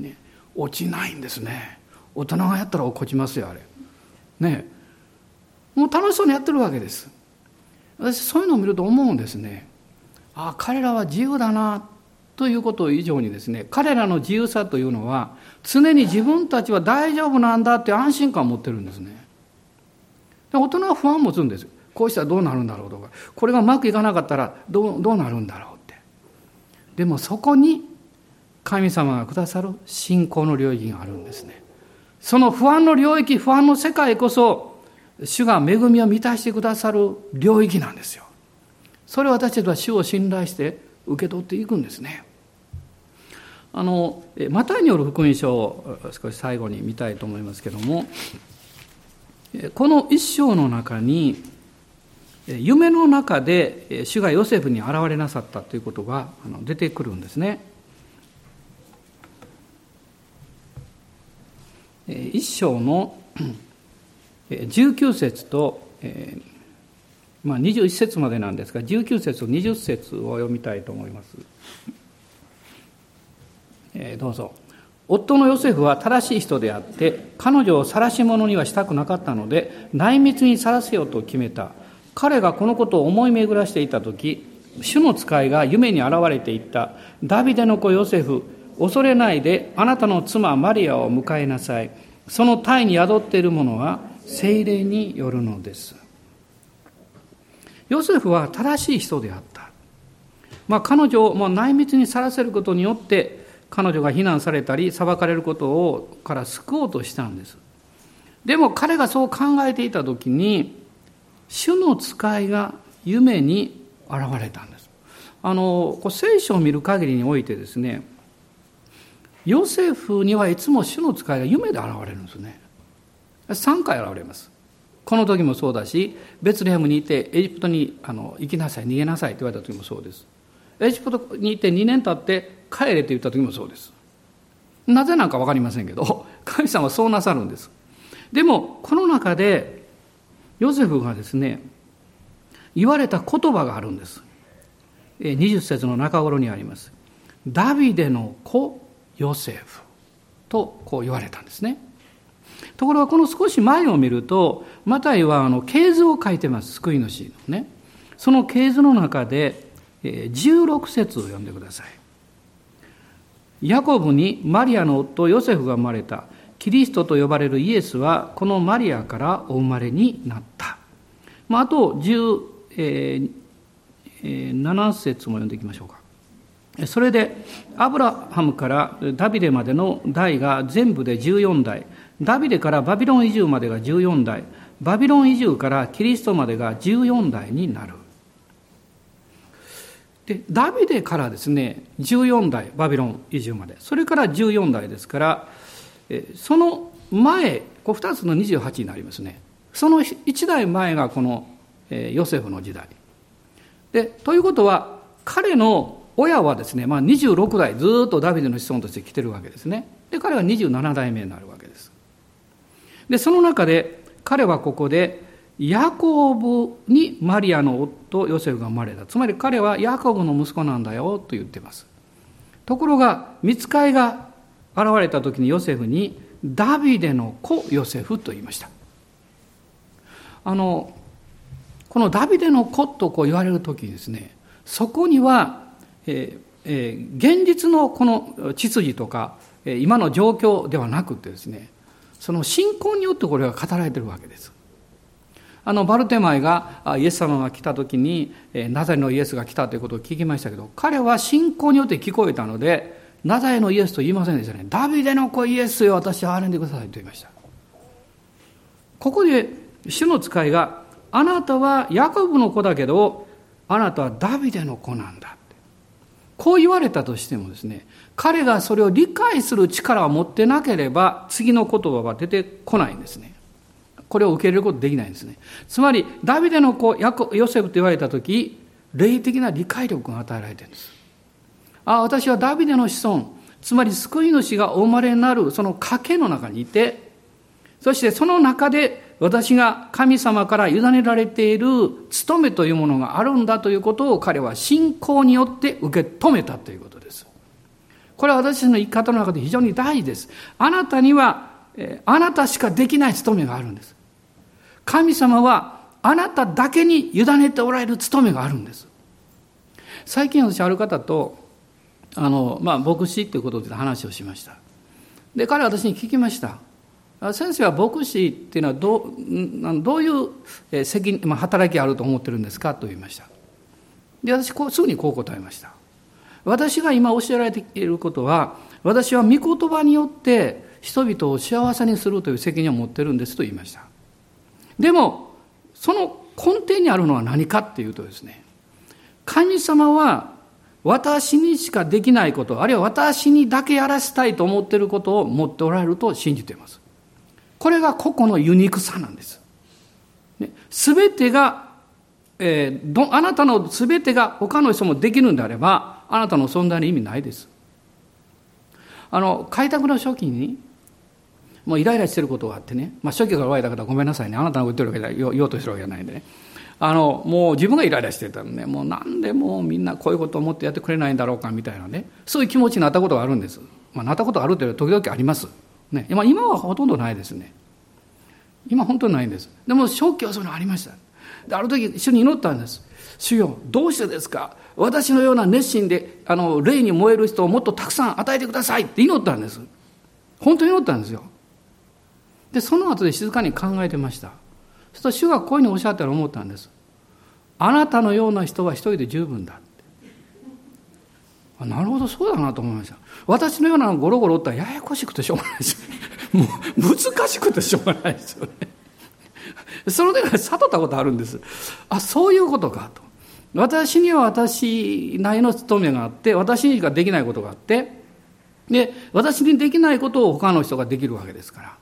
ね。落ちないんですね。大人がやったら落っこちますよあれ。ね。もう楽しそうにやってるわけです。私そういうのを見ると思うんですね。あ彼らは自由だなということ以上にですね彼らの自由さというのは常に自分たちは大丈夫なんだって安心感を持ってるんですね。で大人は不安を持つんです。こうしたらどうなるんだろうとか。これがうまくいかなかったらどうどうなるんだろうって。でもそこに神様がくださる信仰の領域があるんですね。その不安の領域不安の世界こそ主が恵みを満たしてくださる領域なんですよ。それを私たちは主を信頼して受け取っていくんですねあのマタイによる福音書を少し最後に見たいと思いますけどもこの一章の中に夢の中で主がヨセフに現れなさったということが出てくるんですね。一章の19節と、まあ、21節までなんですが19節と20節を読みたいと思います。どうぞ。夫のヨセフは正しい人であって彼女を晒し者にはしたくなかったので内密に晒せようと決めた彼がこのことを思い巡らしていた時主の使いが夢に現れていったダビデの子ヨセフ恐れないであなたの妻マリアを迎えなさいその体に宿っているものは精霊によるのですヨセフは正しい人であった、まあ、彼女をもう内密にさらせることによって彼女が非難されたり裁かれることをから救おうとしたんです。でも彼がそう考えていた時に主の使いが夢に現れたんです。あのこう聖書を見る限りにおいてですねヨセフにはいつも主の使いが夢で現れるんですね。3回現れます。この時もそうだしベツレヘムにいてエジプトにあの行きなさい逃げなさいと言われた時もそうです。エジプトにいて2年経って帰れと言った時もそうです。なぜなんか分かりませんけど 神様はそうなさるんです。でもこの中でヨセフがですね言われた言葉があるんです。20節の中頃にあります。ダビデの子ヨセフとこう言われたんですね。ところがこの少し前を見るとマタイはあの系図を書いてます。救い主のね。その系図の中で16節を読んでください。ヤコブにマリアの夫ヨセフが生まれた。キリストと呼ばれるイエスはこのマリアからお生まれになった。まあ、あと17、えー、節も読んでいきましょうか。それでアブラハムからダビデまでの代が全部で14代。ダビデからバビロン移住までが14代。バビロン移住からキリストまでが14代になる。でダビデからですね14代バビロン移住まで。それから14代ですからその前こう2つの28になりますね。その1代前がこのヨセフの時代。でということは彼の親はですね、まあ、26代ずっとダビデの子孫として来てるわけですね。で彼は27代目になるでその中で彼はここでヤコブにマリアの夫ヨセフが生まれた。つまり彼はヤコブの息子なんだよと言ってます。ところが見つかいが現れた時にヨセフにダビデの子ヨセフと言いました。あのこのダビデの子とこう言われる時にですねそこには、えーえー、現実のこの秩序とかえ今の状況ではなくてですねその信仰によってこれが語られているわけです。あのバルテマイがイエス様が来た時にナザレのイエスが来たということを聞きましたけど彼は信仰によって聞こえたのでナザレのイエスと言いませんでしたね。ダビデの子イエスよ私は憐れんでくださいと言いました。ここで主の使いがあなたはヤコブの子だけどあなたはダビデの子なんだこう言われたとしてもですね彼がそれを理解する力を持ってなければ次の言葉は出てこないんですねこれを受け入れることできないんですね。つまり、ダビデの子、ヨセフと言われたとき、霊的な理解力が与えられてるんです。あ、私はダビデの子孫、つまり救い主がお生まれになるその賭けの中にいて、そしてその中で私が神様から委ねられている務めというものがあるんだということを彼は信仰によって受け止めたということです。これは私の生き方の中で非常に大事です。あなたには、あなたしかできない務めがあるんです。神様はあなただけに委ねておられる務めがあるんです。最近私ある方とあの、まあ、牧師ということで話をしました。で、彼は私に聞きました。先生は牧師っていうのはどうどういう責任、まあ、働きがあると思ってるんですかと言いました。で、私こう、すぐにこう答えました。私が今教えられていることは、私は御言葉によって人々を幸せにするという責任を持ってるんですと言いました。でも、その根底にあるのは何かっていうとですね、神様は私にしかできないこと、あるいは私にだけやらせたいと思っていることを持っておられると信じています。これが個々のユニークさなんです。す、べ、てが、えー、ど、あなたのすべてが他の人もできるんであれば、あなたの存在に意味ないです。あの、開拓の初期に、もうイライラしてることがあってね、まあ、初期から言われた方はごめんなさいね、あなたが言ってるわけでは、言おうとしてるわけじゃないんでね。あの、もう自分がイライラしてたのね、もうなんでもうみんなこういうことを思ってやってくれないんだろうかみたいなね、そういう気持ちになったことがあるんです。まあ、なったことがあるという時々あります。ね、まあ、今はほとんどないですね。今本当にないんです。でも初期はそういうのありました。である時一緒に祈ったんです。主よ、どうしてですか？私のような熱心で、あの、霊に燃える人をもっとたくさん与えてくださいって祈ったんです。本当に祈ったんですよ。で、その後で静かに考えてました。そうすると主がこういうふうにおっしゃったら思ったんです。あなたのような人は一人で十分だ。なるほど、そうだなと思いました。私のようなゴロゴロったらややこしくてしょうがないです もう難しくてしょうがないですよね。その時は悟ったことあるんです。あ、そういうことかと。私には私なりの務めがあって、私にしかできないことがあって、で、私にできないことを他の人ができるわけですから。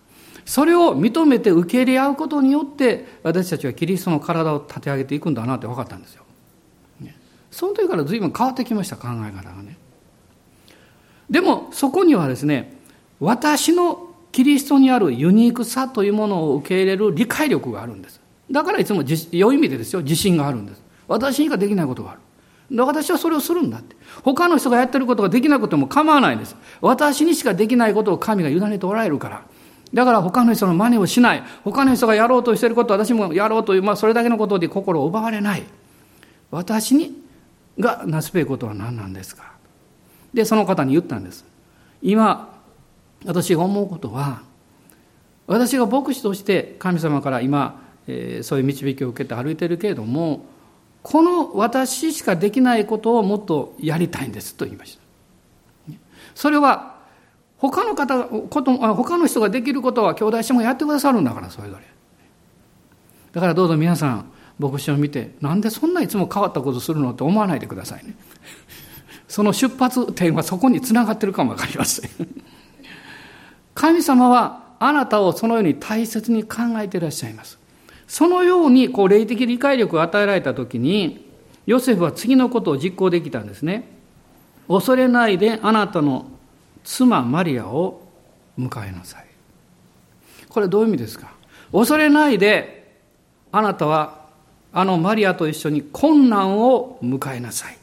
それを認めて受け入れ合うことによって、私たちはキリストの体を立て上げていくんだなって分かったんですよ。その時から随分変わってきました、考え方がね。でも、そこにはですね、私のキリストにあるユニークさというものを受け入れる理解力があるんです。だからいつも良い意味でですよ、自信があるんです。私にしかできないことがある。私はそれをするんだって。他の人がやってることができなくても構わないんです。私にしかできないことを神が委ねておられるから。だから他の人の真似をしない。他の人がやろうとしていることを私もやろうという、まあそれだけのことで心を奪われない。私にがなすべきことは何なんですかで、その方に言ったんです。今、私が思うことは、私が牧師として神様から今、えー、そういう導きを受けて歩いているけれども、この私しかできないことをもっとやりたいんですと言いました。それは他の方こと他の人ができることは兄弟してもやってくださるんだからそれぞれ。だからどうぞ皆さん牧師を見てなんでそんないつも変わったことするのって思わないでくださいね。その出発点はそこにつながってるかも分かりません。神様はあなたをそのように大切に考えていらっしゃいます。そのようにこう霊的理解力を与えられた時にヨセフは次のことを実行できたんですね恐れないであなたの妻マリアを迎えなさい。これどういう意味ですか？恐れないで、あなたはあのマリアと一緒に困難を迎えなさい。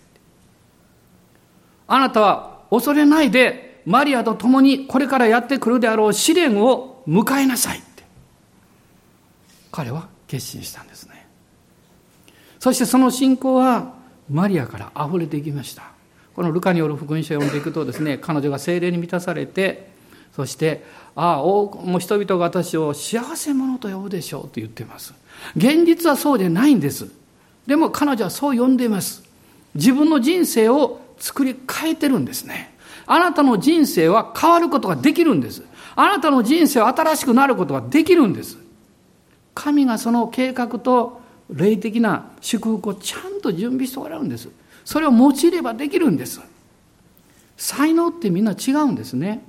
あなたは恐れないで、マリアと共にこれからやってくるであろう試練を迎えなさいって。彼は決心したんですね。そしてその信仰はマリアから溢れていきました。このルカによる福音書を読んでいくとですね彼女が精霊に満たされてそしてああもう人々が私を幸せ者と呼ぶでしょうと言っています。現実はそうでないんです。でも彼女はそう呼んでいます。自分の人生を作り変えてるんですね。あなたの人生は変わることができるんです。あなたの人生は新しくなることができるんです。神がその計画と霊的な祝福をちゃんと準備しておられるんです。それを用いればできるんです。才能ってみんな違うんですね。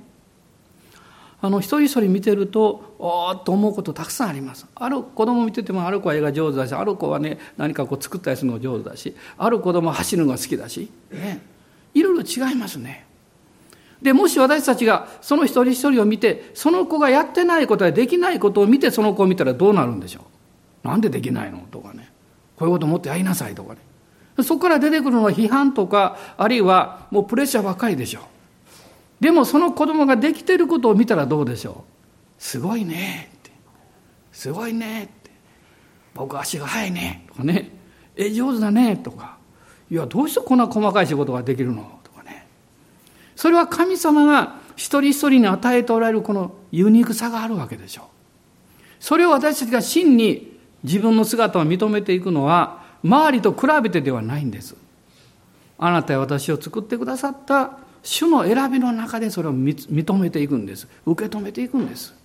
あの一人一人見てるとおーっと思うことたくさんあります。ある子供見ててもある子は絵が上手だしある子はね何かこう作ったりするのが上手だしある子供は走るのが好きだし、ね、いろいろ違いますね。でもし私たちがその一人一人を見てその子がやってないことやできないことを見てその子を見たらどうなるんでしょう？なんでできないの？とかね。こういうこともっとやりなさいとかね。そこから出てくるのは批判とかあるいはもうプレッシャーばっかりでしょう。でもその子供ができてることを見たらどうでしょう？すごいね。ってすごいねって。僕足が速いね。とかね。え上手だね。とか。いやどうしてこんな細かい仕事ができるの？それは神様が一人一人に与えておられるこのユニークさがあるわけでしょう。それを私たちが真に自分の姿を認めていくのは周りと比べてではないんです。あなたや私を作ってくださった主の選びの中でそれを認めていくんです。受け止めていくんです。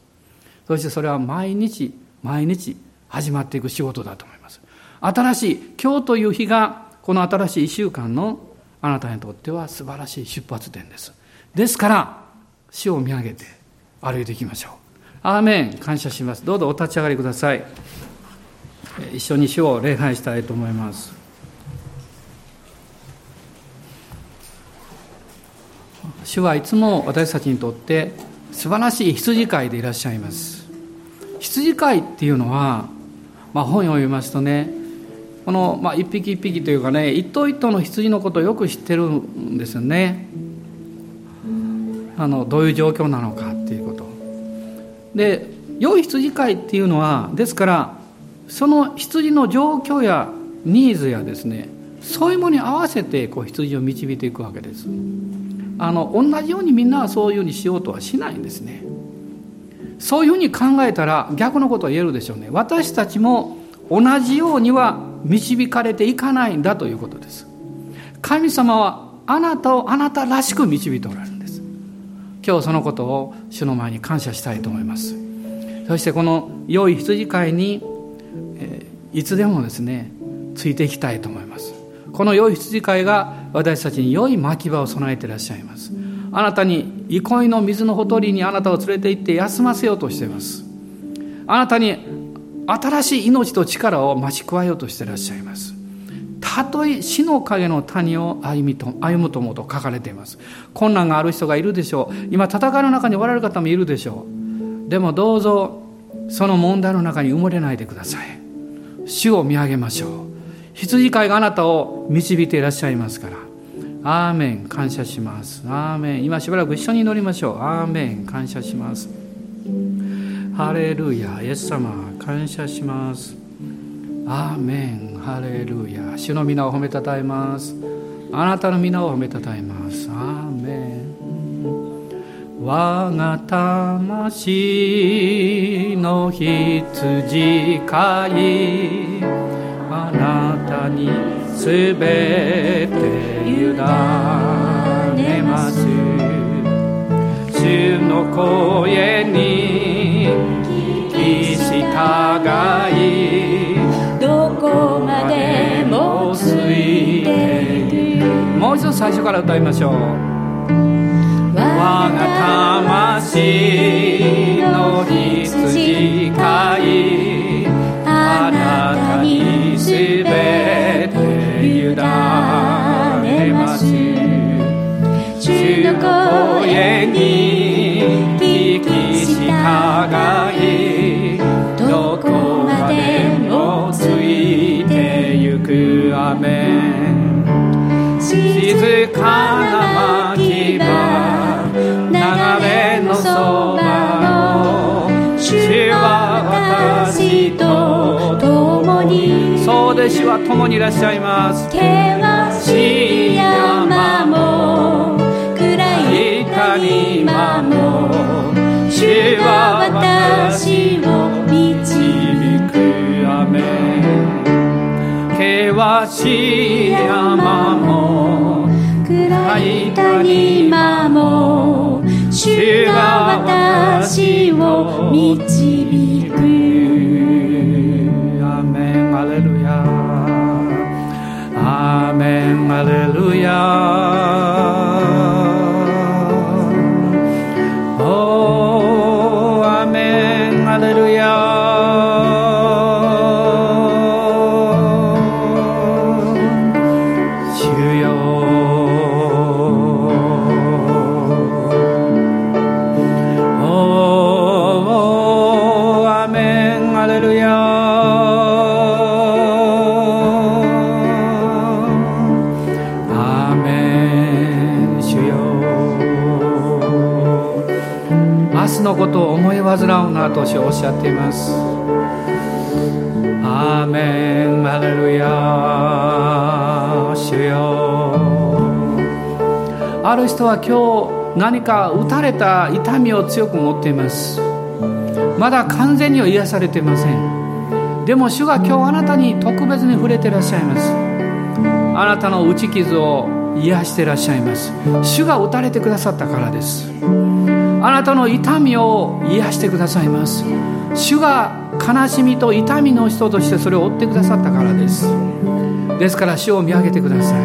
そしてそれは毎日毎日始まっていく仕事だと思います。新しい今日という日がこの新しい1週間のあなたにとっては素晴らしい出発点です。ですから死を見上げて歩いていきましょう。アーメン。感謝します。どうぞお立ち上がりください。一緒に主を礼拝したいと思います。主はいつも私たちにとって素晴らしい羊飼いでいらっしゃいます。羊飼いっていうのは、まあ、本を読みますとねこの、まあ、一匹一匹というかね一頭一頭の羊のことをよく知ってるんですよね。あのどういう状況なのかっていうこと。で良い羊飼いっていうのはですからその羊の状況やニーズやですねそういうものに合わせてこう羊を導いていくわけです。あの同じようにみんなはそういうふうにしようとはしないんですね。そういうふうに考えたら逆のことは言えるでしょうね。私たちも同じようには導かれていかないんだということです。神様はあなたをあなたらしく導いておられるんです。今日そのことを主の前に感謝したいと思います。そしてこの良い羊飼いに、えいつでもですねついていきたいと思います。この良い羊飼いが私たちに良い牧場を備えていらっしゃいます。あなたに憩いの水のほとりにあなたを連れて行って休ませようとしています。あなたに新しい命と力を増し加えようとしていらっしゃいます。たとえ死の影の谷を歩みと歩むと思うと書かれています。困難がある人がいるでしょう。今戦いの中におられる方もいるでしょう。でもどうぞその問題の中に埋もれないでください。主を見上げましょう。羊飼いがあなたを導いていらっしゃいますから。アーメン。感謝します。アーメン。今しばらく一緒に祈りましょう。アーメン。感謝します。ハレルヤ。イエス様。感謝します。アーメン。ハレルヤ。主の皆を褒めたたえます。あなたの皆を褒めたたえます。アーメン。我が魂の羊飼い。あなたにすべて委ねます。主の声に従いどこまでもついていくもう一度最初から歌いましょう。我が魂のは共にいらっしゃいます。険しい山も暗い谷間も主は私を導く雨険しい山も暗い谷間も主が私を導くン煩うなとおっしゃっています。アーメン。ハレルヤ主よ。ある人は今日何か打たれた痛みを強く持っています。まだ完全には癒されていません。でも主が今日あなたに特別に触れていらっしゃいます。あなたの打ち傷を癒していらっしゃいます。主が打たれてくださったからです。あなたの痛みを癒してくださいます。主が悲しみと痛みの人としてそれを負ってくださったからです。ですから主を見上げてください。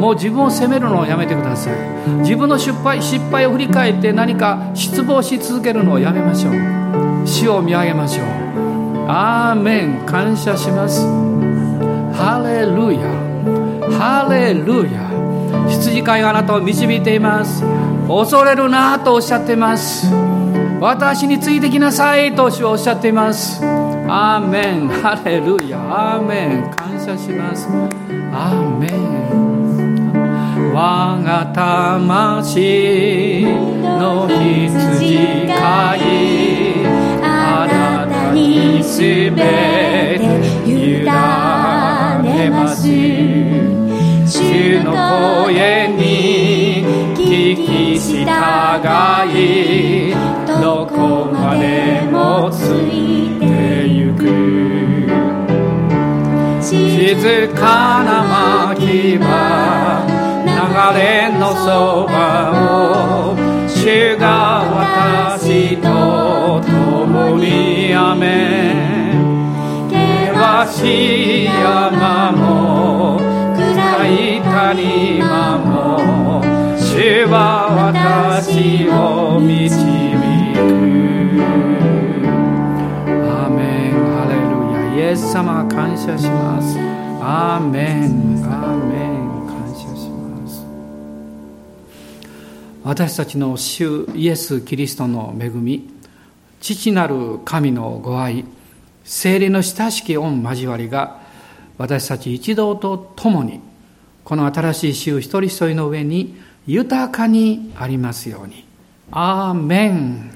もう自分を責めるのをやめてください。自分の失敗失敗を振り返って何か失望し続けるのをやめましょう。主を見上げましょう。アーメン。感謝します。ハレルヤ。ハレルヤ。羊飼いがあなたを導いています。恐れるなとおっしゃっています。私についてきなさいと主はおっしゃっています。アーメン。ハレルヤ。アーメン。感謝します。アーメン。我が魂の羊飼い。あなたにすべて委ねます。主の声に聞き従いどこまでもついてゆく。静かな牧場流れのそばを主が私と共に雨険しい山もは私を導く。アーメン。ハレルヤ。イエス様感謝します。アーメン。アーメン感謝します。私たちの主イエス・キリストの恵み。父なる神のご愛。精霊の親しき御交わりが。私たち一同と共にこの新しい週一人一人の上に豊かにありますように。アーメン